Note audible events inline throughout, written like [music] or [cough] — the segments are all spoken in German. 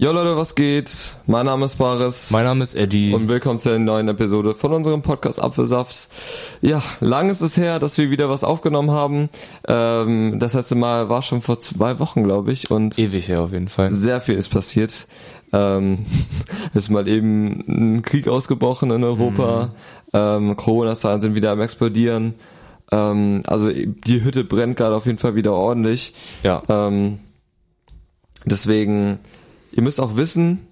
Jo Leute, was geht? Mein Name ist Baris. Mein Name ist Eddie. Und willkommen zu einer neuen Episode von unserem Podcast Apfelsaft. Ja, lang ist es her, dass wir wieder was aufgenommen haben. Ähm, das letzte Mal war schon vor zwei Wochen, glaube ich. Und Ewig her auf jeden Fall. Sehr viel ist passiert. Ähm, [laughs] ist mal eben ein Krieg ausgebrochen in Europa. Mhm. Ähm, Corona-Zahlen sind wieder am explodieren. Ähm, also die Hütte brennt gerade auf jeden Fall wieder ordentlich. Ja. Ähm, deswegen Ihr müsst auch wissen,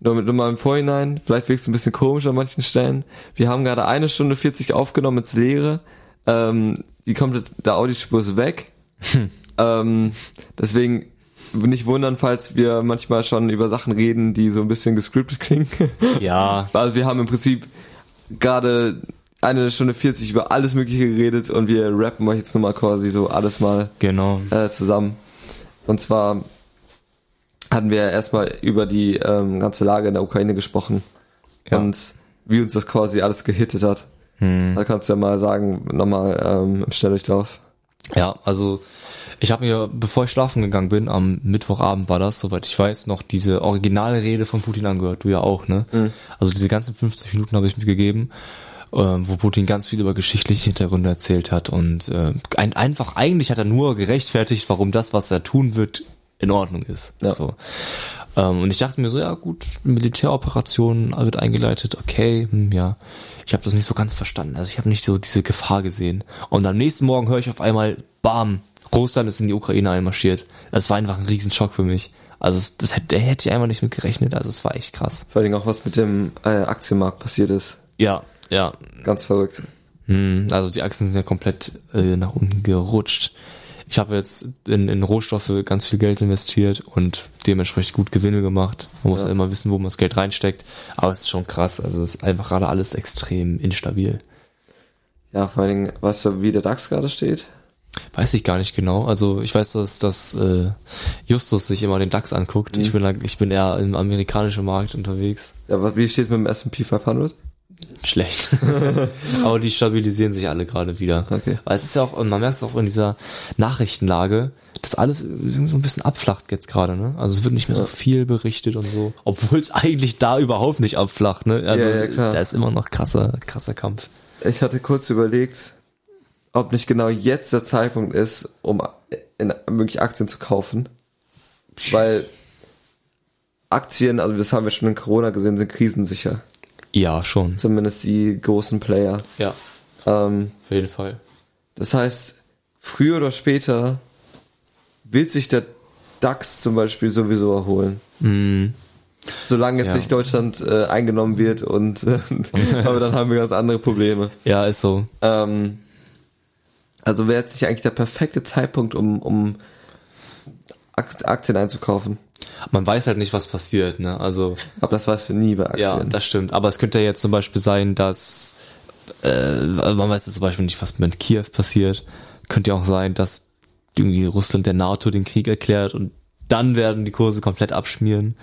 nur, mit, nur mal im Vorhinein, vielleicht wirkt es ein bisschen komisch an manchen Stellen. Wir haben gerade eine Stunde 40 aufgenommen ins Leere. Ähm, die komplette der Audiospur ist weg. Hm. Ähm, deswegen nicht wundern, falls wir manchmal schon über Sachen reden, die so ein bisschen gescriptet klingen. Ja. [laughs] Also wir haben im Prinzip gerade eine Stunde 40 über alles Mögliche geredet und wir rappen euch jetzt nochmal quasi so alles mal genau. äh, zusammen. Und zwar hatten wir erstmal über die ähm, ganze Lage in der Ukraine gesprochen ja. und wie uns das quasi alles gehittet hat. Hm. Da kannst du ja mal sagen, nochmal ähm, im Schnelldurchlauf. Ja, also ich habe mir, bevor ich schlafen gegangen bin, am Mittwochabend war das, soweit ich weiß, noch diese originale Rede von Putin angehört. Du ja auch, ne? Mhm. Also diese ganzen 50 Minuten habe ich mir gegeben, äh, wo Putin ganz viel über geschichtliche Hintergründe erzählt hat und äh, ein, einfach, eigentlich hat er nur gerechtfertigt, warum das, was er tun wird, in Ordnung ist. Ja. So. Ähm, und ich dachte mir so, ja gut, Militäroperation wird eingeleitet, okay, hm, ja. Ich habe das nicht so ganz verstanden. Also ich habe nicht so diese Gefahr gesehen. Und am nächsten Morgen höre ich auf einmal, bam, Russland ist in die Ukraine einmarschiert. Das war einfach ein Riesenschock für mich. Also das, hätte, hätte ich einfach nicht mit gerechnet. Also es war echt krass. Vor allem auch was mit dem äh, Aktienmarkt passiert ist. Ja, ja. Ganz verrückt. Hm, also die Aktien sind ja komplett äh, nach unten gerutscht ich habe jetzt in, in Rohstoffe ganz viel Geld investiert und dementsprechend gut Gewinne gemacht. Man muss ja. immer wissen, wo man das Geld reinsteckt. Aber es ist schon krass. Also es ist einfach gerade alles extrem instabil. Ja, vor allen Dingen, weißt du, wie der DAX gerade steht? Weiß ich gar nicht genau. Also ich weiß, dass, dass äh, Justus sich immer den DAX anguckt. Mhm. Ich, bin, ich bin eher im amerikanischen Markt unterwegs. Ja, aber wie steht es mit dem S&P 500? Schlecht. [laughs] Aber die stabilisieren sich alle gerade wieder. Okay. Weil es ist ja auch, und man merkt es auch in dieser Nachrichtenlage, dass alles so ein bisschen abflacht jetzt gerade, ne? Also es wird nicht mehr so viel berichtet und so. Obwohl es eigentlich da überhaupt nicht abflacht, ne? Also ja, ja, klar. da ist immer noch krasser, krasser Kampf. Ich hatte kurz überlegt, ob nicht genau jetzt der Zeitpunkt ist, um in, wirklich Aktien zu kaufen. Weil Aktien, also das haben wir schon in Corona gesehen, sind krisensicher. Ja, schon. Zumindest die großen Player. Ja. Ähm, Auf jeden Fall. Das heißt, früher oder später wird sich der DAX zum Beispiel sowieso erholen. Mm. Solange jetzt ja. nicht Deutschland äh, eingenommen wird und äh, [laughs] aber dann haben wir ganz andere Probleme. Ja, ist so. Ähm, also wäre jetzt nicht eigentlich der perfekte Zeitpunkt, um, um Aktien einzukaufen. Man weiß halt nicht, was passiert, ne? Also. Aber das weißt du nie bei Aktien. Ja, das stimmt. Aber es könnte ja jetzt zum Beispiel sein, dass äh, man weiß zum Beispiel nicht, was mit Kiew passiert. Könnte ja auch sein, dass irgendwie Russland der NATO den Krieg erklärt und dann werden die Kurse komplett abschmieren.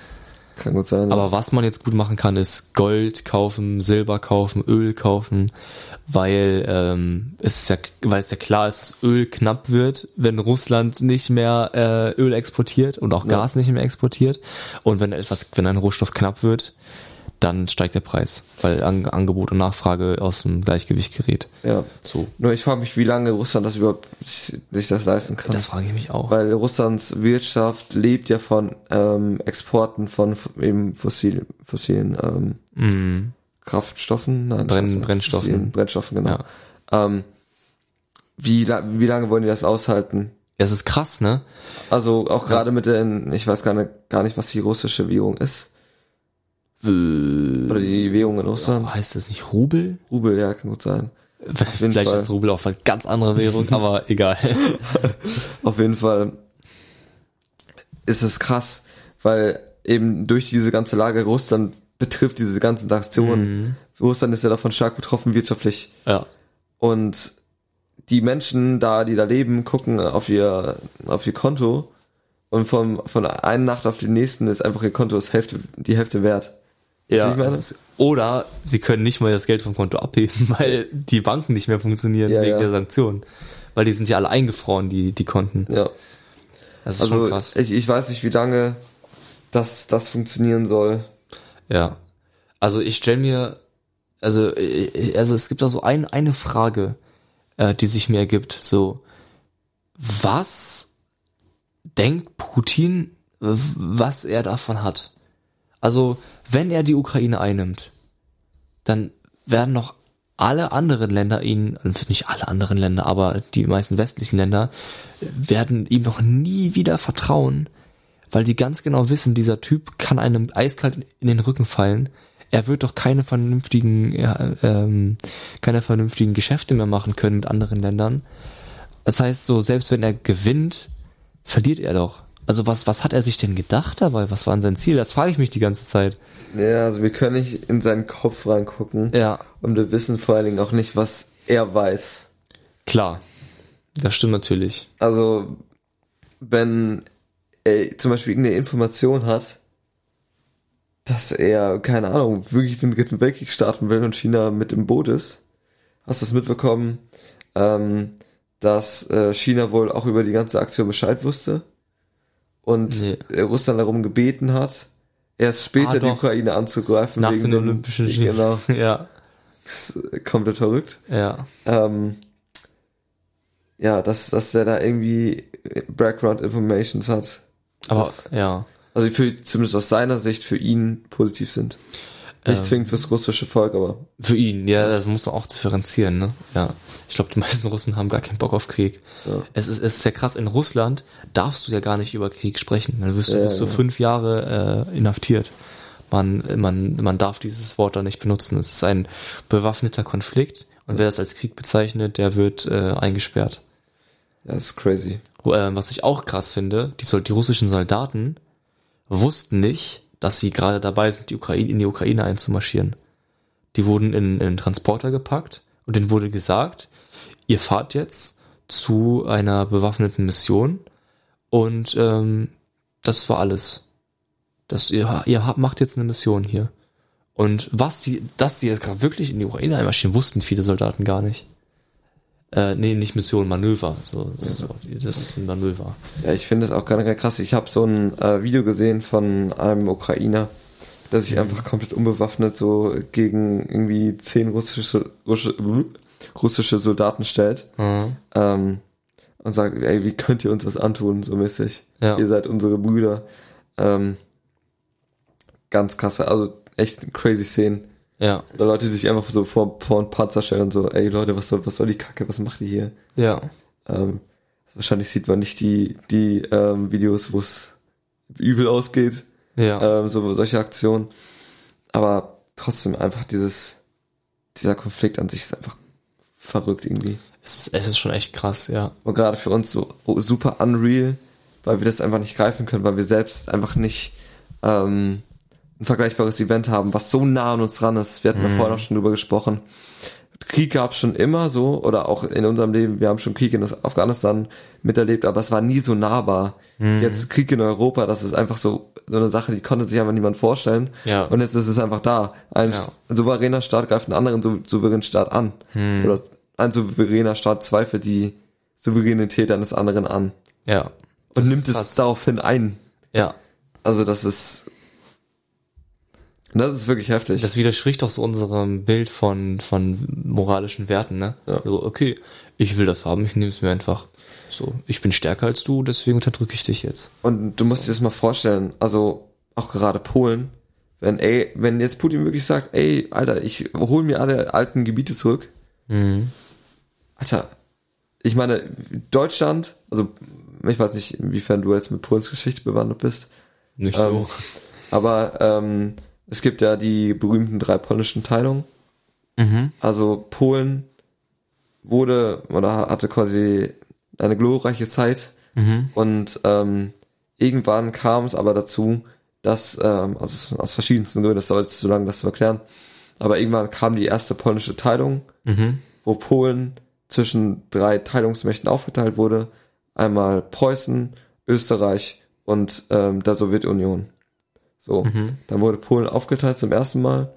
Kann gut sein. Aber was man jetzt gut machen kann, ist Gold kaufen, Silber kaufen, Öl kaufen, weil ähm, es ist ja, weil es ja klar ist, dass Öl knapp wird, wenn Russland nicht mehr äh, Öl exportiert und auch Gas ja. nicht mehr exportiert. Und wenn etwas, wenn ein Rohstoff knapp wird, dann steigt der Preis, weil An Angebot und Nachfrage aus dem Gleichgewicht gerät. Ja. So. Nur ich frage mich, wie lange Russland das überhaupt sich das leisten kann. Das frage ich mich auch. Weil Russlands Wirtschaft lebt ja von ähm, Exporten von eben fossil, fossilen ähm, mm. Kraftstoffen, nein, Brenn, Brennstoffen. Brennstoffen, genau. Ja. Ähm, wie, wie lange wollen die das aushalten? Ja, es ist krass, ne? Also auch gerade ja. mit den, ich weiß gar nicht, gar nicht, was die russische Währung ist. Oder die Währung in Russland. Oh, heißt das nicht Rubel? Rubel, ja, kann gut sein. Vielleicht Fall. ist Rubel auch eine ganz andere Währung, aber [laughs] egal. [laughs] Auf jeden Fall ist es krass, weil eben durch diese ganze Lage Russland betrifft diese ganzen Aktionen. Mhm. Russland ist ja davon stark betroffen wirtschaftlich. Ja. Und die Menschen da, die da leben, gucken auf ihr, auf ihr Konto und vom, von einer Nacht auf die nächsten ist einfach ihr Konto das Hälfte, die Hälfte wert. Ja. Ist, oder sie können nicht mal das Geld vom Konto abheben, [laughs] weil die Banken nicht mehr funktionieren ja, wegen ja. der Sanktionen. Weil die sind ja alle eingefroren, die, die Konten. Ja. Das ist also schon krass. Ich, ich weiß nicht, wie lange dass das funktionieren soll. Ja. Also ich stelle mir, also, äh, also es gibt da so ein, eine Frage, äh, die sich mir ergibt. So, was denkt Putin, was er davon hat? Also, wenn er die Ukraine einnimmt, dann werden noch alle anderen Länder ihn, also nicht alle anderen Länder, aber die meisten westlichen Länder werden ihm noch nie wieder vertrauen, weil die ganz genau wissen, dieser Typ kann einem eiskalt in den Rücken fallen. Er wird doch keine vernünftigen, ja, ähm, keine vernünftigen Geschäfte mehr machen können mit anderen Ländern. Das heißt so, selbst wenn er gewinnt, verliert er doch. Also was, was hat er sich denn gedacht dabei? Was war denn sein Ziel? Das frage ich mich die ganze Zeit. Ja, also wir können nicht in seinen Kopf reingucken. Ja, Und wir wissen vor allen Dingen auch nicht, was er weiß. klar. Das stimmt natürlich. Also, wenn er zum Beispiel irgendeine Information hat, dass er, keine Ahnung, wirklich den dritten Weltkrieg starten will und China mit im Boot ist. Hast du das mitbekommen, ähm, dass äh, China wohl auch über die ganze Aktion Bescheid wusste und Nee. äh, Russland darum gebeten hat, erst später Ah, die. Ukraine anzugreifen. Nach wegen den Olympischen Genau, [laughs] Ja, das ist komplett verrückt. ja. Ähm, ja, dass, dass der da irgendwie Background Informations hat. Aber Das- ja. Also für, zumindest aus seiner Sicht für ihn positiv sind. Nicht Ähm. zwingend fürs russische Volk, aber Für ihn, ja, das muss man auch differenzieren, ne? Ja. Ich glaube, die [laughs] meisten Russen haben gar keinen Bock auf Krieg. Ja. Es, ist, es ist ja krass, in Russland darfst du ja gar nicht über Krieg sprechen. Dann wirst du Ja, bis zu ja. fünf Jahre äh, inhaftiert. Man, man, man darf dieses Wort da nicht benutzen. Es ist ein bewaffneter Konflikt und wer das als Krieg bezeichnet, der wird äh, eingesperrt. Das ist crazy. Äh, was ich auch krass finde, die, die russischen Soldaten wussten nicht, dass sie gerade dabei sind, die Ukraine, in die Ukraine einzumarschieren. Die wurden in, in einen Transporter gepackt und denen wurde gesagt, ihr fahrt jetzt zu einer bewaffneten Mission und ähm, das war alles. Das, ihr, ihr macht jetzt eine Mission hier. Und was die, dass sie jetzt gerade wirklich in die Ukraine einmarschieren, wussten viele Soldaten gar nicht. Äh, nee, nicht Mission, Manöver. So, so, das ist ein Manöver. Ja, ich finde es auch ganz, ganz krass. Ich habe so ein äh, Video gesehen von einem Ukrainer, der Mhm. sich einfach komplett unbewaffnet so gegen irgendwie zehn russische, russische, russische Soldaten stellt. Mhm. Ähm, und sagt, ey, wie könnt ihr uns das antun, so mäßig? Ja. Ihr seid unsere Brüder. Ähm, ganz krasse, also echt crazy Szenen. Ja, Oder Leute, die sich einfach so vor, vor einen Panzer stellen und so, ey Leute, was soll, was soll die Kacke, was macht ihr hier? ja, Ähm, wahrscheinlich sieht man nicht die, die ähm, Videos, wo es übel ausgeht, ja, ähm, so solche Aktionen. Aber trotzdem einfach dieses, dieser Konflikt an sich ist einfach verrückt irgendwie. es, ist, es ist schon echt krass, ja. Und gerade für uns so super unreal, weil wir das einfach nicht greifen können, weil wir selbst einfach nicht ähm, ein vergleichbares Event haben, was so nah an uns dran ist. Wir hatten ja vorhin auch schon drüber gesprochen. Krieg gab es schon immer so, oder auch in unserem Leben, wir haben schon Krieg in Afghanistan miterlebt, aber es war nie so nahbar. Jetzt Krieg in Europa, das ist einfach so, so eine Sache, die konnte sich einfach niemand vorstellen. Ja. Und jetzt ist es einfach da. Ein Ja. souveräner Staat greift einen anderen sou souveränen Staat an. Oder ein souveräner Staat zweifelt die Souveränität eines anderen an. Ja. Und nimmt es daraufhin ein. Ja. Also das ist, das ist wirklich heftig. Das widerspricht doch so unserem Bild von, von moralischen Werten, ne? Ja. So, okay, ich will das haben, ich nehme es mir einfach. So, ich bin stärker als du, deswegen unterdrücke ich dich jetzt. Und du musst dir das mal vorstellen, also auch gerade Polen, wenn, ey, wenn jetzt Putin wirklich sagt, ey, Alter, ich hol mir alle alten Gebiete zurück. Mhm. Alter, ich meine, Deutschland, also ich weiß nicht, inwiefern du jetzt mit Polens Geschichte bewandert bist, Nicht Ähm, so. aber ähm, es gibt ja die berühmten drei polnischen Teilungen. Mhm. Also Polen wurde oder hatte quasi eine glorreiche Zeit Mhm. und ähm, irgendwann kam es aber dazu, dass, ähm, also aus verschiedensten Gründen, das soll jetzt zu lang, das zu erklären, aber irgendwann kam die erste polnische Teilung, Mhm. wo Polen zwischen drei Teilungsmächten aufgeteilt wurde. Einmal Preußen, Österreich und ähm, der Sowjetunion. So, Mhm. dann wurde Polen aufgeteilt zum ersten Mal.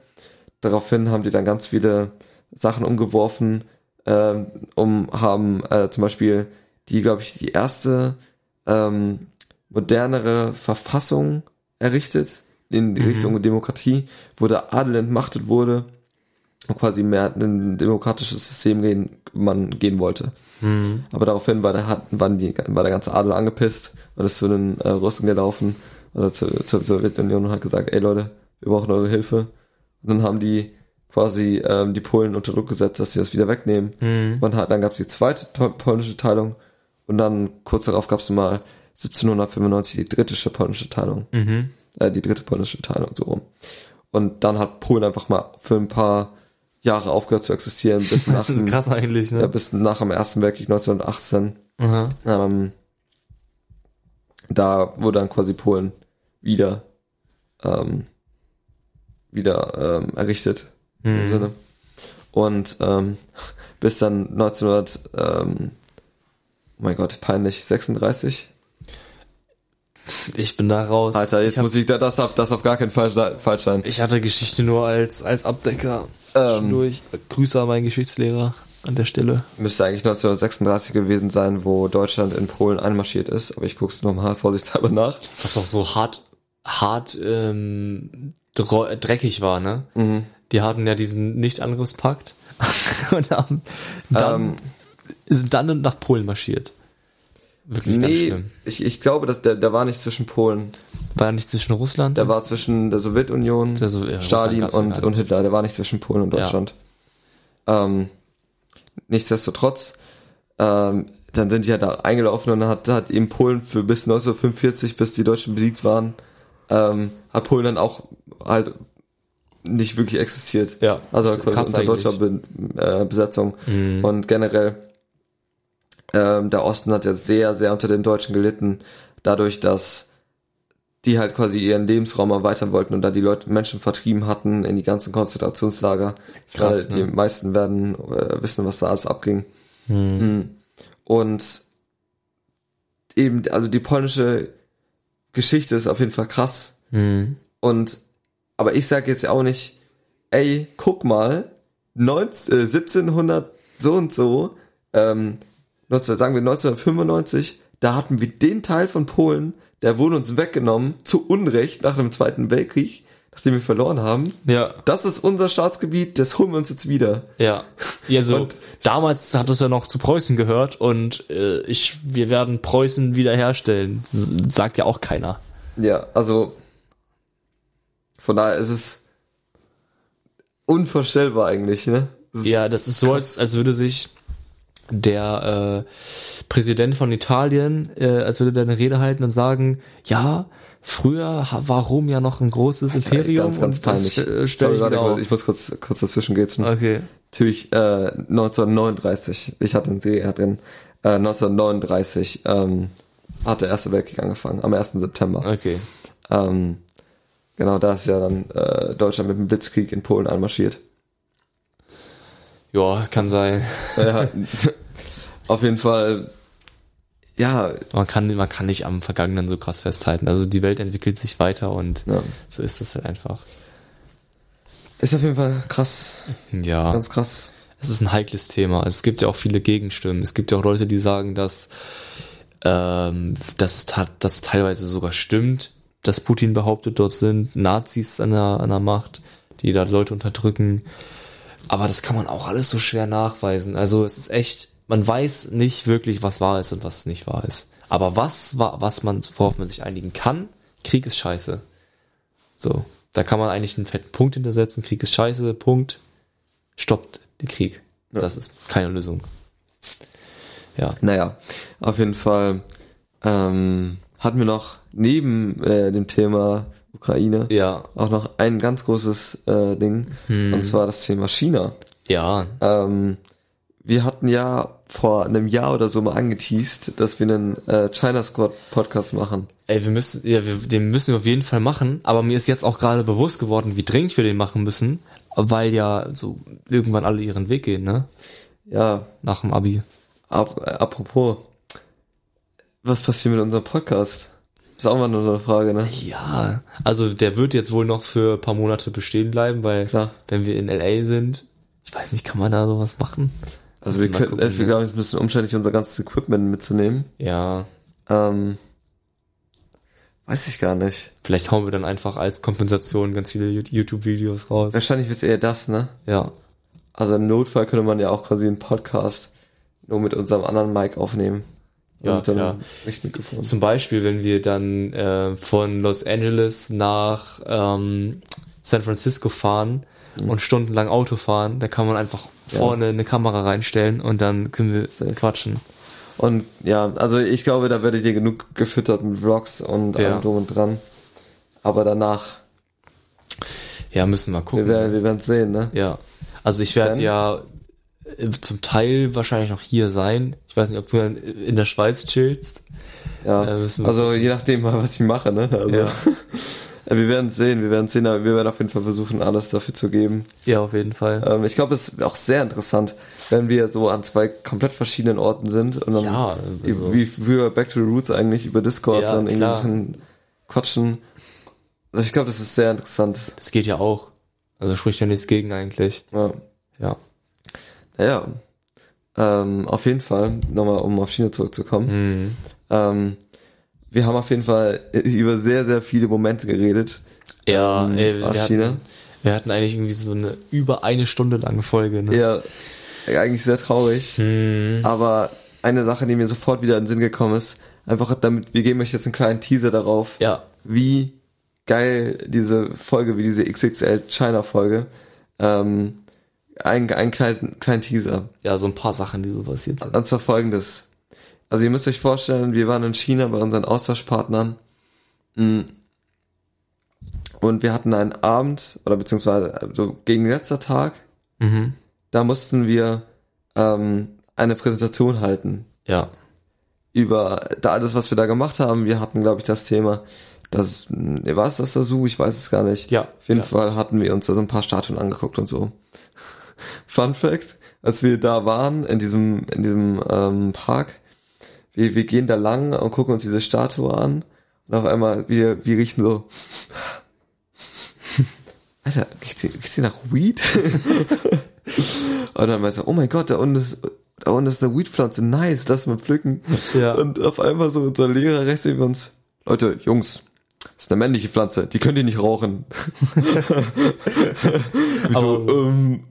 Daraufhin haben die dann ganz viele Sachen umgeworfen, ähm, um haben äh, zum Beispiel die, glaube ich, die erste ähm, modernere Verfassung errichtet in die Richtung Demokratie, wo der Adel entmachtet wurde und quasi mehr in ein demokratisches System gehen, man gehen wollte. Aber daraufhin war der, hat, waren die, war der ganze Adel angepisst und ist zu den äh, Russen gelaufen oder zu, zur Sowjetunion und hat gesagt, ey Leute, wir brauchen eure Hilfe. Und dann haben die quasi ähm, die Polen unter Druck gesetzt, dass sie das wieder wegnehmen. Und hat, dann gab es die zweite polnische Teilung und dann kurz darauf gab es mal 1795 die dritte polnische Teilung. Äh, die dritte polnische Teilung, so rum. Und dann hat Polen einfach mal für ein paar Jahre aufgehört zu existieren, bis [laughs] nach, Das ist dem, krass eigentlich, ja, ne? bis nach dem Ersten Weltkrieg 1918. Aha. Ähm, da wurde dann quasi Polen wieder ähm, wieder ähm, errichtet im Sinne. Und ähm, [laughs] bis dann 1900, ähm, oh mein Gott, peinlich, 36. Ich bin da raus. Alter, jetzt hab, muss ich, das darf, das auf gar keinen Fall falsch sein. ich hatte Geschichte nur als, als Abdecker. Ähm. Zwischendurch. Grüße an meinen Geschichtslehrer an der Stelle. Müsste eigentlich 1936 gewesen sein, wo Deutschland in Polen einmarschiert ist, aber ich guck's nochmal [laughs] vorsichtshalber nach. Was auch so hart, hart ähm, dreckig war, ne? Mhm. Die hatten ja diesen Nicht-Angriffspakt [laughs] und haben dann, Ähm. sind dann nach Polen marschiert. Wirklich ganz Nee, schlimm. ich, ich glaube, dass der, der war nicht zwischen Polen. War er nicht zwischen Russland? Der war zwischen der Sowjetunion, Der so- ja, Stalin ja und, und. Hitler. Der war nicht zwischen Polen und Ja. Deutschland. Ähm, nichtsdestotrotz, ähm, dann sind die halt da eingelaufen und dann hat, hat eben Polen für bis 1945, bis die Deutschen besiegt waren, ähm, hat Polen dann auch halt nicht wirklich existiert. Ja, Also quasi krass unter deutscher Be äh, Besetzung. Und generell, ähm, der Osten hat ja sehr, sehr unter den Deutschen gelitten, dadurch, dass die halt quasi ihren Lebensraum erweitern wollten und da die Leute Menschen vertrieben hatten in die ganzen Konzentrationslager. Krass, Gerade die ne? meisten werden äh, wissen, was da alles abging. Mhm. Und eben, also die polnische Geschichte ist auf jeden Fall krass. Mhm. Und aber ich sage jetzt ja auch nicht, ey, guck mal, 19, äh, 1700 so und so, ähm, 19, sagen wir 1995, da hatten wir den Teil von Polen, der wurde uns weggenommen, zu Unrecht nach dem Zweiten Weltkrieg, nachdem wir verloren haben. Ja. Das ist unser Staatsgebiet, das holen wir uns jetzt wieder. Ja. Ja, so [laughs] Und- damals hat es ja noch zu Preußen gehört und äh, ich, wir werden Preußen wiederherstellen. S sagt ja auch keiner. Ja, also von daher ist es unvorstellbar eigentlich, ne? Das Ja, das ist so, als, als würde sich der äh, Präsident von Italien, äh, als würde der eine Rede halten und sagen, ja, früher war Rom ja noch ein großes Imperium. ganz, ganz peinlich. äh, Sorry, ich warte, auf. ich muss kurz, kurz dazwischen gehen. Okay. Natürlich äh, 1939, ich hatte einen DDR drin, äh, 1939 ähm, hat der Erste Weltkrieg angefangen, am 1. September. Okay. Ähm, genau, da ist ja dann äh, Deutschland mit dem Blitzkrieg in Polen einmarschiert. Ja, kann sein. Ja, [laughs] auf jeden Fall, ja, Man kann, man kann nicht am Vergangenen so krass festhalten. Also die Welt entwickelt sich weiter und ja, so ist es halt einfach. ist auf jeden Fall krass, Ja. ganz krass. Es ist ein heikles Thema. Es gibt ja auch viele Gegenstimmen. Es gibt ja auch Leute, die sagen, dass, ähm, dass es teilweise sogar stimmt, dass Putin behauptet, dort sind Nazis an der, an der Macht, die da Leute unterdrücken. Aber das kann man auch alles so schwer nachweisen. Also es ist echt, man weiß nicht wirklich, was wahr ist und was nicht wahr ist. Aber was, wa- was man, worauf man sich einigen kann, Krieg ist scheiße. So, da kann man eigentlich einen fetten Punkt hintersetzen. Krieg ist scheiße, Punkt. Stoppt den Krieg. Das ist keine Lösung. Ja. Naja, auf jeden Fall ähm, hatten wir noch neben äh, dem Thema Ukraine Ja, auch noch ein ganz großes äh, Ding, und zwar das Thema China. ja, Ähm, wir hatten ja vor einem Jahr oder so mal angeteased, dass wir einen äh, China Squad Podcast machen. Ey, wir müssen, ja, wir, den müssen wir auf jeden Fall machen, aber mir ist jetzt auch gerade bewusst geworden, wie dringend wir den machen müssen, weil ja so irgendwann alle ihren Weg gehen, ne? Ja, Nach dem Abi. ap apropos, was passiert mit unserem Podcast? Ist auch mal nur so eine Frage, ne? Ja, also der wird jetzt wohl noch für ein paar Monate bestehen bleiben, weil Klar. wenn wir in LA sind, ich weiß nicht, kann man da sowas machen? Also wir könnten, es wäre ne? glaube ich ein bisschen umständlich, unser ganzes Equipment mitzunehmen. Ja, Ähm, Weiß ich gar nicht. Vielleicht hauen wir dann einfach als Kompensation ganz viele YouTube-Videos raus. Wahrscheinlich wird's eher das, ne? Ja. Also im Notfall könnte man ja auch quasi einen Podcast nur mit unserem anderen Mic aufnehmen. Ja, klar. Zum Beispiel, wenn wir dann äh, von Los Angeles nach ähm, San Francisco fahren und stundenlang Auto fahren, da kann man einfach Ja. vorne eine Kamera reinstellen und dann können wir Safe. quatschen. Und ja, also ich glaube, da werdet ihr genug gefüttert mit Vlogs und Ja. allem drum und dran. Aber danach, Ja, müssen wir wir gucken. werden wir werden's sehen, ne? Ja. Also ich werde ja äh, zum Teil wahrscheinlich noch hier sein. Ich weiß nicht, ob du in der Schweiz chillst. Ja. Wir- also je nachdem, was ich mache, ne? Also Ja. [laughs] wir werden sehen, wir werden sehen, aber wir werden auf jeden Fall versuchen, alles dafür zu geben. Ja, auf jeden Fall. Ähm, ich glaube, es ist auch sehr interessant, wenn wir so an zwei komplett verschiedenen Orten sind und dann Ja, also- wie früher Back to the Roots eigentlich über Discord Ja, dann irgendwie klar. ein bisschen quatschen. Also ich glaube, das ist sehr interessant. Das geht ja auch. Also spricht ja nichts gegen eigentlich. Ja. Ja. Naja, ähm, auf jeden Fall, nochmal um auf China zurückzukommen. Mhm. Ähm, wir haben auf jeden Fall [laughs] über sehr, sehr viele Momente geredet. Ja, Ähm, ey, wir, China? hatten, wir hatten eigentlich irgendwie so eine über eine Stunde lange Folge. Ne? Ja, eigentlich sehr traurig. Mhm. Aber eine Sache, die mir sofort wieder in den Sinn gekommen ist, einfach damit, wir geben euch jetzt einen kleinen Teaser darauf, Ja, wie geil diese Folge, wie diese XXL China Folge, ähm, ein, ein kleinen, kleinen Teaser. ja, so ein paar Sachen, die so passiert sind. Und zwar folgendes. Also ihr müsst euch vorstellen, wir waren in China bei unseren Austauschpartnern mm, und wir hatten einen Abend, oder beziehungsweise so gegen letzter Tag, Mhm. da mussten wir ähm, eine Präsentation halten Ja, über da alles, was wir da gemacht haben. Wir hatten, glaube ich, das Thema, das, war es das Sasu? Ich weiß es gar nicht. Ja, Auf jeden ja. Fall hatten wir uns da so ein paar Statuen angeguckt und so. Fun Fact, als wir da waren, in diesem, in diesem ähm, Park, wir, wir gehen da lang und gucken uns diese Statue an und auf einmal, wir, wir riechen so, Alter, riecht sie, riecht sie nach Weed? [laughs] und dann meinte so, oh mein Gott, da unten ist, da unten ist eine Weedpflanze, nice, lass mal pflücken. Ja. Und auf einmal so unser Lehrer rechts neben uns, Leute, Jungs, das ist eine männliche Pflanze, die könnt ihr nicht rauchen. [laughs] [laughs] Wir so, Aber- ähm,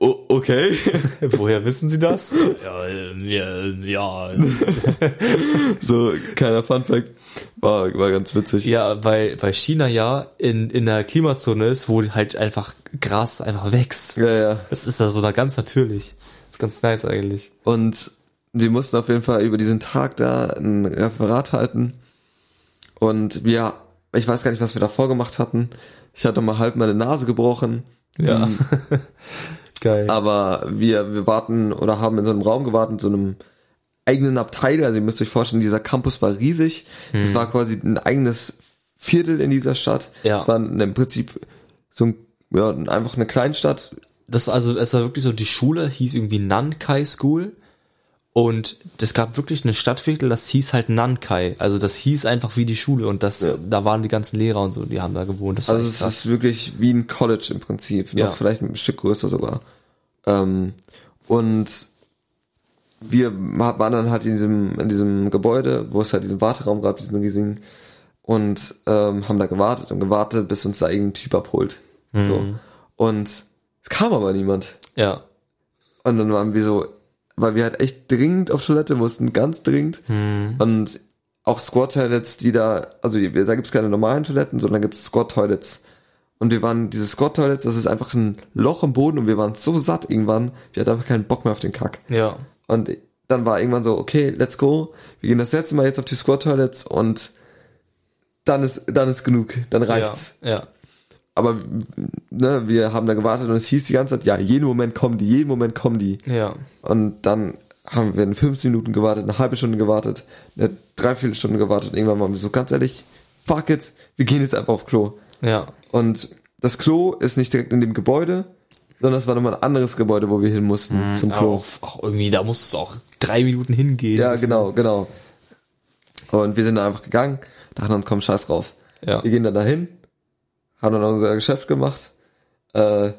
o- okay. [laughs] Woher wissen Sie das? ja, ähm, ja, ja. [laughs] So, kleiner Funfact, war, war ganz witzig. ja, weil, weil China ja in, in der Klimazone ist, wo halt einfach Gras einfach wächst. Ja, ja. Das ist da so da ganz natürlich. Das ist ganz nice eigentlich. Und wir mussten auf jeden Fall über diesen Tag da ein Referat halten. Und wir, ich weiß gar nicht, was wir davor gemacht hatten. Ich hatte mal halb meine Nase gebrochen. Ja. [laughs] Geil. Aber wir, wir warten oder haben in so einem Raum gewartet, in so einem eigenen Abteil. Also ihr müsst euch vorstellen, dieser Campus war riesig. Es war quasi ein eigenes Viertel in dieser Stadt. Ja. Es war im Prinzip so ein, ja, einfach eine Kleinstadt. Das war also, es war wirklich so, die Schule hieß irgendwie Nankai School. Und es gab wirklich eine Stadtviertel, das hieß halt Nankai. Also das hieß einfach wie die Schule und das, Ja. da waren die ganzen Lehrer und so, die haben da gewohnt. Das Also es krass. ist wirklich wie ein College im Prinzip. Noch Ja. vielleicht ein Stück größer sogar. Ähm, und wir waren dann halt in diesem, in diesem Gebäude, wo es halt diesen Warteraum gab, diesen riesigen, und ähm, haben da gewartet und gewartet, bis uns da irgendein Typ abholt. So. Und es kam aber niemand. Ja. Und dann waren wir so, weil wir halt echt dringend auf Toilette mussten, ganz dringend. Und auch Squat-Toilets, die da, also die, da gibt's keine normalen Toiletten, sondern gibt's Squat-Toilets. Und wir waren, diese Squat-Toilets, das ist einfach ein Loch im Boden und wir waren so satt irgendwann, wir hatten einfach keinen Bock mehr auf den Kack. Ja. Und dann war irgendwann so, okay, let's go. Wir gehen das letzte Mal jetzt auf die Squat-Toilets und dann ist, dann ist genug, dann reicht's. Ja. ja. Aber ne, wir haben da gewartet und es hieß die ganze Zeit, ja, jeden Moment kommen die, jeden Moment kommen die. Ja. Und dann haben wir in 15 Minuten gewartet, eine halbe Stunde gewartet, eine Dreiviertelstunde gewartet. Irgendwann waren wir so ganz ehrlich, fuck it, wir gehen jetzt einfach auf Klo. Ja. Und das Klo ist nicht direkt in dem Gebäude, sondern es war nochmal ein anderes Gebäude, wo wir hin mussten zum Klo. Auch, auch irgendwie, da musst du auch drei Minuten hingehen. Ja, genau, genau. Und wir sind dann einfach gegangen, dachten uns, komm, scheiß drauf. Ja. Wir gehen dann dahin, haben dann unser Geschäft gemacht. Äh,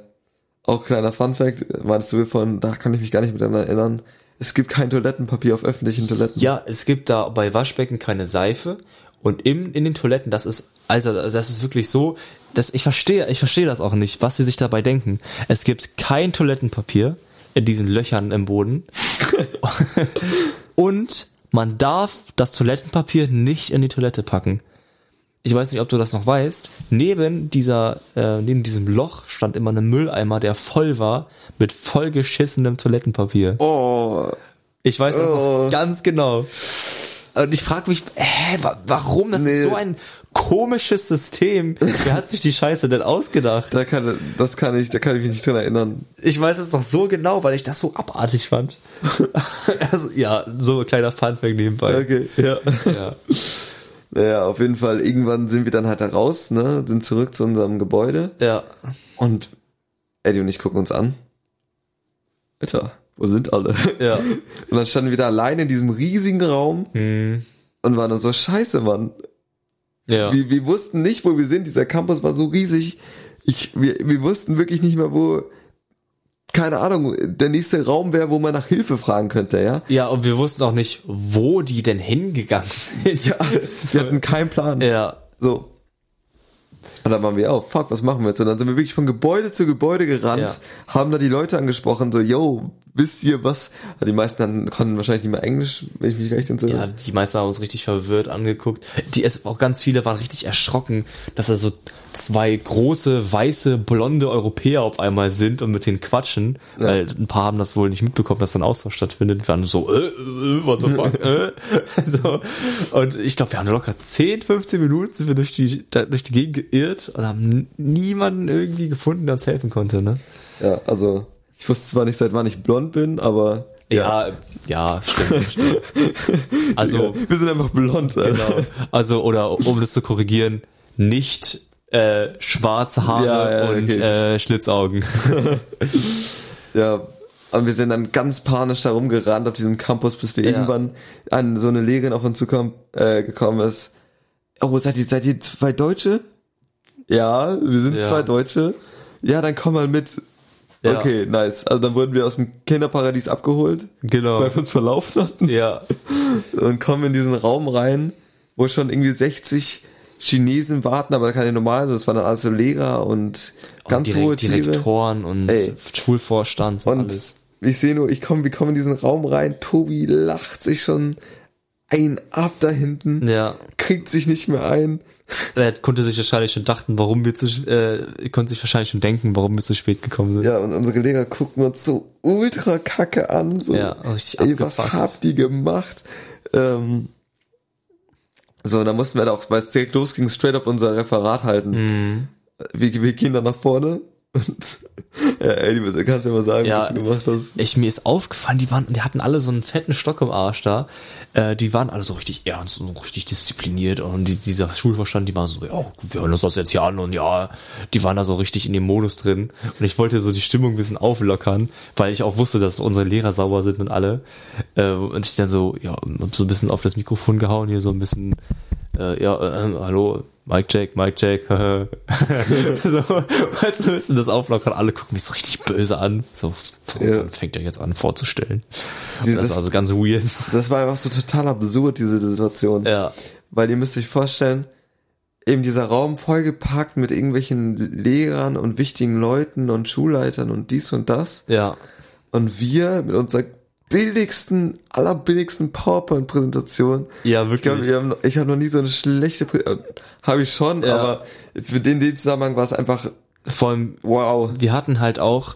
auch kleiner Funfact, meinst du von, da kann ich mich gar nicht daran erinnern. Es gibt kein Toilettenpapier auf öffentlichen Toiletten. Ja, es gibt da bei Waschbecken keine Seife Und im, in den Toiletten, das ist, also das ist wirklich so, dass ich verstehe, ich verstehe das auch nicht, was sie sich dabei denken. Es gibt kein Toilettenpapier in diesen Löchern im Boden. [laughs] Und man darf das Toilettenpapier nicht in die Toilette packen. Ich weiß nicht, ob du das noch weißt. Neben dieser, äh, neben diesem Loch stand immer ein Mülleimer, der voll war mit vollgeschissenem Toilettenpapier. Oh, Ich weiß das Oh. noch ganz genau. Und ich frage mich, hä, wa- warum? Das Nee. ist so ein komisches System. Wer hat sich die Scheiße denn ausgedacht? da kann, das kann ich, da kann ich mich nicht dran erinnern. Ich weiß es noch so genau, weil ich das so abartig fand. [laughs] also, ja, so ein kleiner Funfact nebenbei. Okay, ja. Ja. Naja, auf jeden Fall, irgendwann sind wir dann halt da raus, ne, sind zurück zu unserem Gebäude ja. und Eddie und ich gucken uns an. Alter, wo sind alle? Ja. [laughs] Und dann standen wir da allein in diesem riesigen Raum Hm. und waren nur so, scheiße, Mann. Ja. Wir, wir wussten nicht, wo wir sind. Dieser Campus war so riesig. Ich, wir, wir wussten wirklich nicht mehr, wo, keine Ahnung, der nächste Raum wäre, wo man nach Hilfe fragen könnte, ja? ja, und wir wussten auch nicht, wo die denn hingegangen sind. Ja, [laughs] wir hatten keinen Plan. Ja. So. Und dann waren wir, oh fuck, was machen wir jetzt? Und dann sind wir wirklich von Gebäude zu Gebäude gerannt, Ja. haben da die Leute angesprochen, so, yo, wisst ihr was? Also die meisten konnten wahrscheinlich nicht mehr Englisch, wenn ich mich recht entsinne. Ja, die meisten haben uns richtig verwirrt angeguckt. Die, es auch ganz viele waren richtig erschrocken, dass da so zwei große, weiße, blonde Europäer auf einmal sind und mit denen quatschen, weil ein paar haben das wohl nicht mitbekommen, dass da ein Austausch stattfindet. Wir waren so, äh, äh, what the fuck, [laughs] äh? so. Und ich glaube, wir haben locker 10, 15 Minuten sind wir durch die, durch die Gegend geirrt und haben niemanden irgendwie gefunden, der uns helfen konnte, ne? Ja, also, ich wusste zwar nicht, seit wann ich blond bin, aber Ja, ja, stimmt, stimmt. Also, wir sind einfach blond. Alter. Genau. Also, oder um das zu korrigieren, nicht äh, schwarze Haare Ja, ja, und okay. äh, Schlitzaugen. [laughs] Ja, und wir sind dann ganz panisch da rumgerannt auf diesem Campus, bis wir Ja. irgendwann an so eine Lehrerin auf uns zukommen, äh, gekommen ist. Oh, seid ihr, seid ihr zwei Deutsche? Ja, wir sind Ja. zwei Deutsche. Ja, dann komm mal mit. Ja. Okay, nice. Also dann wurden wir aus dem Kinderparadies abgeholt, Genau. weil wir uns verlaufen hatten Ja. [laughs] und kommen in diesen Raum rein, wo schon irgendwie 60 Chinesen warten, aber keine normalen, das waren dann alles so Lehrer und ganz Direkt- hohe Tiere. Direktoren und Ey. Schulvorstand und, Und alles. ich sehe nur, ich komme, wir kommen in diesen Raum rein, Tobi lacht sich schon ein ab da hinten, Ja. kriegt sich nicht mehr ein. Er konnte sich wahrscheinlich schon dachten, warum wir zu, äh, konnte sich wahrscheinlich schon denken, warum wir zu spät gekommen sind. Ja, und unsere Lehrer gucken uns so ultra kacke an, so, Ja, richtig ey, was habt ihr gemacht? Ähm, so, und dann mussten wir da auch, weil es direkt losging, straight up unser Referat halten. Mhm. Wir, wir gehen dann nach vorne und, ja, ey, du kannst ja mal sagen, Ja. was du gemacht hast. Ich, mir ist aufgefallen, die waren, die hatten alle so einen fetten Stock im Arsch da. Äh, die waren alle so richtig ernst und so richtig diszipliniert. Und die, dieser Schulverstand, die waren so, ja, wir hören uns das jetzt hier an und ja, die waren da so richtig in dem Modus drin. Und ich wollte so die Stimmung ein bisschen auflockern, weil ich auch wusste, dass unsere Lehrer sauber sind und alle. Äh, und ich dann so, ja, hab so ein bisschen auf das Mikrofon gehauen, hier so ein bisschen, äh, ja, äh, hallo, Mike Jack, Mike Jack, [laughs] so, weißt du, müssen das auflockern, alle gucken mich so richtig böse an. So, so Ja. das fängt er jetzt an vorzustellen. Die- das das- ist also ganz weird. Das war einfach so total absurd, diese Situation. Ja. Weil ihr müsst euch vorstellen, eben dieser Raum vollgepackt mit irgendwelchen Lehrern und wichtigen Leuten und Schulleitern und dies und das. Ja. Und wir mit unserer billigsten, allerbilligsten PowerPoint-Präsentation. Ja, Ich glaube, wir haben, ich habe noch nie so eine schlechte, Prä- äh, habe ich schon, Ja. aber für den, den Zusammenhang war es einfach, Vor allem, wow. wir hatten halt auch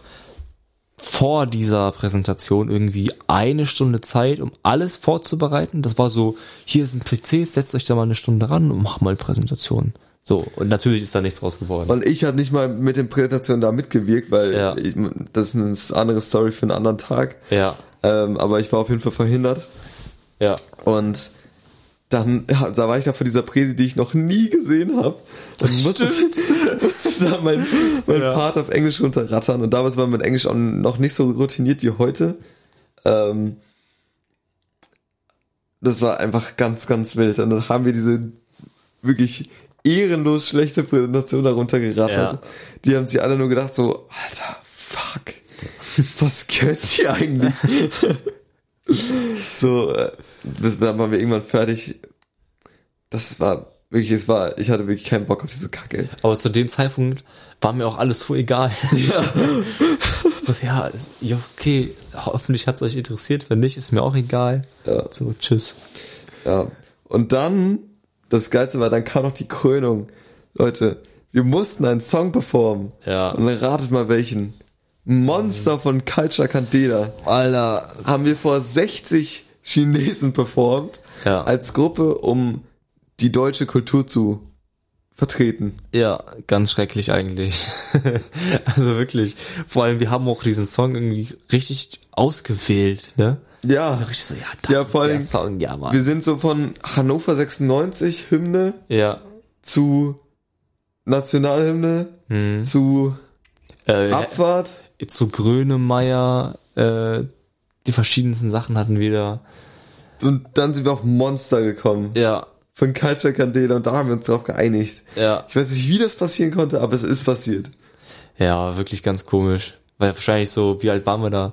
vor dieser Präsentation irgendwie eine Stunde Zeit, um alles vorzubereiten. Das war so, hier sind PCs, setzt euch da mal eine Stunde ran und macht mal Präsentation. So, und natürlich ist da nichts raus geworden. Und ich habe nicht mal mit den Präsentationen da mitgewirkt, weil Ja. ich, das ist eine andere Story für einen anderen Tag. Ja, Ähm, aber ich war auf jeden Fall verhindert. ja. Und dann da war ich da vor dieser Präsi, die ich noch nie gesehen habe. Und [laughs] musste, [laughs] musste da mein, mein Ja. Part auf Englisch runterrattern. Und damals war mein Englisch auch noch nicht so routiniert wie heute. Ähm, das war einfach ganz, ganz wild. Und dann haben wir diese wirklich ehrenlos schlechte Präsentation darunter gerattert. Ja. Die haben sich alle nur gedacht so, Alter, fuck. [laughs] Was könnt ihr eigentlich? so, äh, bis dann waren wir irgendwann fertig. das war wirklich, es war, ich hatte wirklich keinen Bock auf diese Kacke. Aber zu dem Zeitpunkt war mir auch alles so egal. Ja. So, ja, ist, ja, okay, hoffentlich hat's euch interessiert. Wenn nicht, ist mir auch egal. Ja. So, tschüss. Ja. Und dann, das Geilste war, dann kam noch die Krönung. Leute, wir mussten einen Song performen. Ja. Und dann ratet mal welchen. Monster von Culture Candela. Alter. Haben wir vor 60 Chinesen performt. Ja. Als Gruppe, um die deutsche Kultur zu vertreten. Ja, ganz schrecklich eigentlich. [laughs] also wirklich. Vor allem, wir haben auch diesen Song irgendwie richtig ausgewählt, ne? Ja. Richtig so, ja, das Ja, ist vor der allem, Song, ja, Mann. Wir sind so von Hannover 96 Hymne Ja. zu Nationalhymne Hm. zu Äh, Abfahrt. Zu Grönemeyer, äh, die verschiedensten Sachen hatten wir da. Und dann sind wir auf Monster gekommen. Ja, Von Culture Candela und da haben wir uns drauf geeinigt. ja. Ich weiß nicht, wie das passieren konnte, aber es ist passiert. Ja, wirklich ganz komisch. Weil wahrscheinlich so, wie alt waren wir da?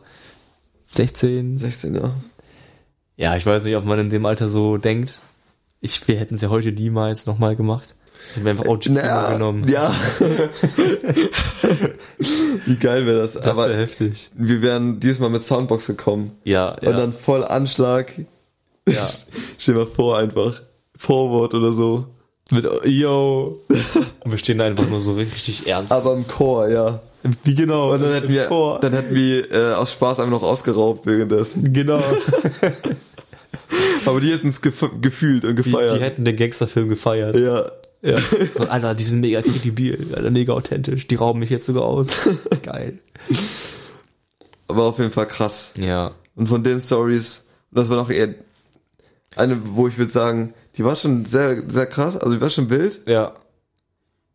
16? 16 Jahre. Ja, ich weiß nicht, ob man in dem Alter so denkt. Ich, wir hätten es ja heute niemals nochmal gemacht. Hätten wir einfach OG Naja, genommen. ja. [laughs] wie geil wäre das. das wäre heftig. wir wären dieses Mal mit Soundbox gekommen. Ja, ja. Und dann voll Anschlag. Ja. [laughs] Stell dir mal vor, einfach. Vorwort oder so. mit, yo. Und wir stehen da einfach nur so richtig ernst. Aber im Chor, ja. Wie genau? Und dann hätten wir, Chor. dann hätten wir äh, aus Spaß einfach noch ausgeraubt währenddessen. Genau. [laughs] Aber die hätten es gef gefühlt und Die, gefeiert. die hätten den Gangsterfilm gefeiert. ja. Ja. [laughs] So, Alter, die sind mega kredibil, Alter, mega authentisch. Die rauben mich jetzt sogar aus. [laughs] Geil. Aber auf jeden Fall krass. Ja. Und von den Stories, das war noch eher eine, wo ich würde sagen, die war schon sehr, sehr krass, also die war schon wild, Ja.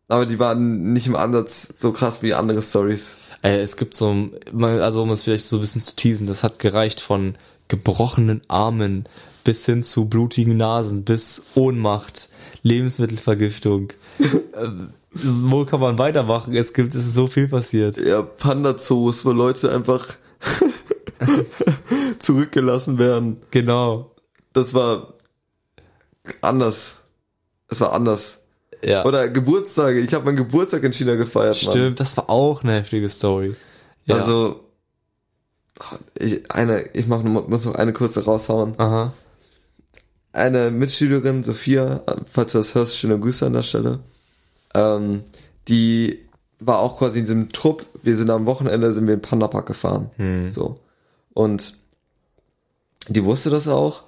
aber die waren nicht im Ansatz so krass wie andere Stories. Äh, es gibt so, also um es vielleicht so ein bisschen zu teasen, das hat gereicht von gebrochenen Armen bis hin zu blutigen Nasen, bis Ohnmacht, Lebensmittelvergiftung. äh, wo kann man weitermachen? Es gibt, es ist so viel passiert. Ja, Panda-Zoos, wo Leute einfach [laughs] zurückgelassen werden. Genau. Das war anders. Es war anders. Ja. Oder Geburtstage. Ich habe meinen Geburtstag in China gefeiert, Mann. Stimmt, das war auch eine heftige Story. Ja. Also, ich, eine, ich mach, muss noch eine kurze raushauen. Aha. Eine Mitschülerin, Sophia, falls du das hörst, schöne Grüße an der Stelle. Ähm, die war auch quasi in diesem Trupp. Wir sind am Wochenende, sind wir in den Pandapark gefahren. Hm. So. Und die wusste das auch.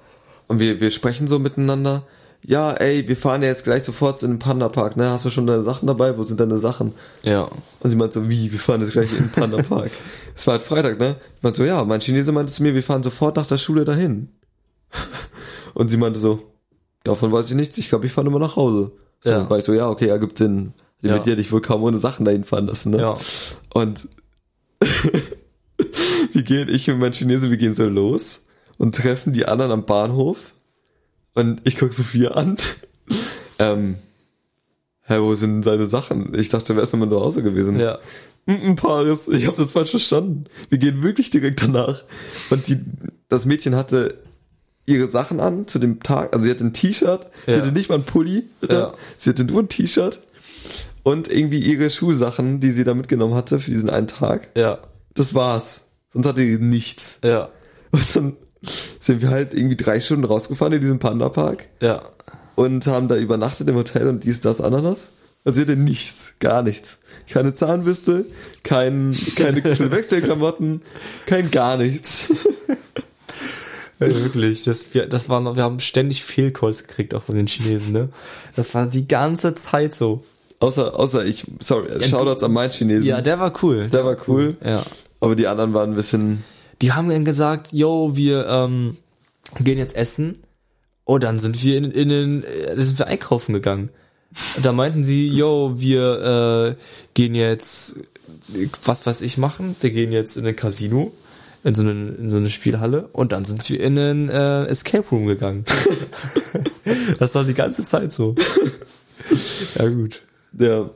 Und wir, wir sprechen so miteinander. Ja, ey, wir fahren ja jetzt gleich sofort in den Pandapark, ne? Hast du schon deine Sachen dabei? Wo sind deine Sachen? Ja. Und sie meint so, wie, wir fahren jetzt gleich in den Pandapark. [laughs] es war halt Freitag, ne? Ich meinte so, ja, mein Chinese meinte zu mir, wir fahren sofort nach der Schule dahin. Und sie meinte so, davon weiß ich nichts, ich glaube, ich fahre immer nach Hause. So, Ja. war ich so, ja, okay, ergibt Sinn. Die Ja. wird ja dich wohl kaum ohne Sachen dahin fahren lassen, ne? Ja. Und [laughs] wir gehen, ich und mein Chinese, wir gehen so los und treffen die anderen am Bahnhof. Und ich guck Sophia an. [laughs] ähm, hä, wo sind seine Sachen? Ich dachte, er ist nochmal zu Hause gewesen. Ja. Mm, mm, Paris, ich habe das falsch verstanden. Wir gehen wirklich direkt danach. Und die, das Mädchen hatte ihre Sachen an zu dem Tag. Also sie hatte ein T-Shirt, sie Ja. hatte nicht mal ein Pulli. Ja. Sie hatte nur ein T-Shirt und irgendwie ihre Schulsachen, die sie da mitgenommen hatte für diesen einen Tag. Ja. Das war's. Sonst hatte sie nichts. Ja. Und dann sind wir halt irgendwie drei Stunden rausgefahren in diesem Panda-Park Ja. und haben da übernachtet im Hotel und dies, das, Ananas. Und sie hatte nichts, gar nichts. Keine Zahnbürste, kein, keine [laughs] Wechselklamotten, kein gar nichts. Ja, wirklich. Das, wir, das war noch, wir haben ständig Fehlcalls gekriegt, auch von den Chinesen, ne? Das war die ganze Zeit so. Außer, außer ich, sorry, Shoutouts an meinen Chinesen. Ja, der war cool. der war cool. Ja. Aber die anderen waren ein bisschen, Die haben dann gesagt, yo, wir ähm, gehen jetzt essen. Oh, dann sind wir in, in den, äh, sind wir einkaufen gegangen. Und da meinten sie, yo, wir äh, gehen jetzt, was weiß ich machen, wir gehen jetzt in ein Casino, in so eine, in so eine Spielhalle und dann sind wir in einen äh, Escape Room gegangen. [laughs] das war die ganze Zeit so. Ja, gut. der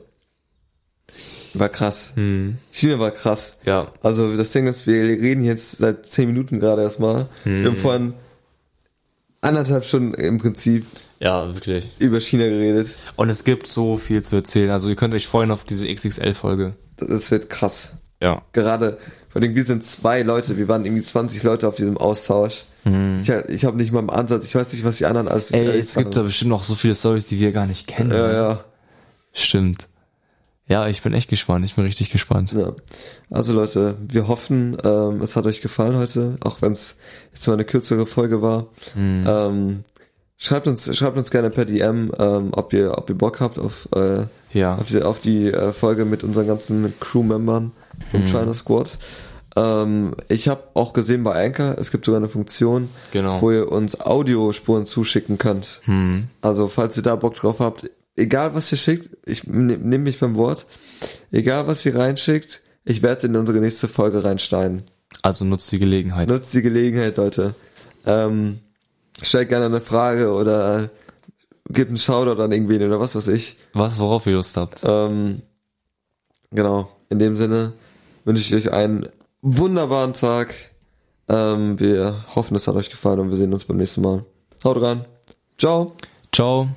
war krass. Hm. China war krass. Ja. Also das Ding ist, wir reden jetzt seit zehn Minuten gerade erstmal. Wir haben vorhin anderthalb Stunden im Prinzip Ja, wirklich. über China geredet. Und es gibt so viel zu erzählen. Also ihr könnt euch freuen auf diese XXL-Folge. Das wird krass. Ja. Gerade, allem wir sind zwei Leute, wir waren irgendwie 20 Leute auf diesem Austausch. Ich, ich habe nicht mal im Ansatz, ich weiß nicht, was die anderen alles Ey, es gibt da haben. bestimmt noch so viele Stories, die wir gar nicht kennen. Ja, ja. Stimmt. Ja, ich bin echt gespannt. Ich bin richtig gespannt. Ja. Also Leute, wir hoffen, ähm, es hat euch gefallen heute, auch wenn es jetzt mal eine kürzere Folge war. Ähm, schreibt uns, schreibt uns gerne per DM, ähm, ob ihr, ob ihr Bock habt auf, äh, Ja. auf die, auf die äh, Folge mit unseren ganzen Crew-Membern vom China Squad. Ähm, ich habe auch gesehen bei Anchor, es gibt sogar eine Funktion, Genau. wo ihr uns Audiospuren zuschicken könnt. Hm. Also falls ihr da Bock drauf habt, egal was ihr schickt, ich nehme nehm mich beim Wort, egal was ihr reinschickt, ich werde es in unsere nächste Folge reinschneiden. Also nutzt die Gelegenheit. Nutzt die Gelegenheit, Leute. Ähm, stellt gerne eine Frage oder gebt einen Shoutout an irgendwen oder was weiß ich. Was, worauf ihr Lust habt. Ähm, genau, in dem Sinne wünsche ich euch einen wunderbaren Tag. Ähm, wir hoffen, es hat euch gefallen und wir sehen uns beim nächsten Mal. Haut rein. Ciao. Ciao.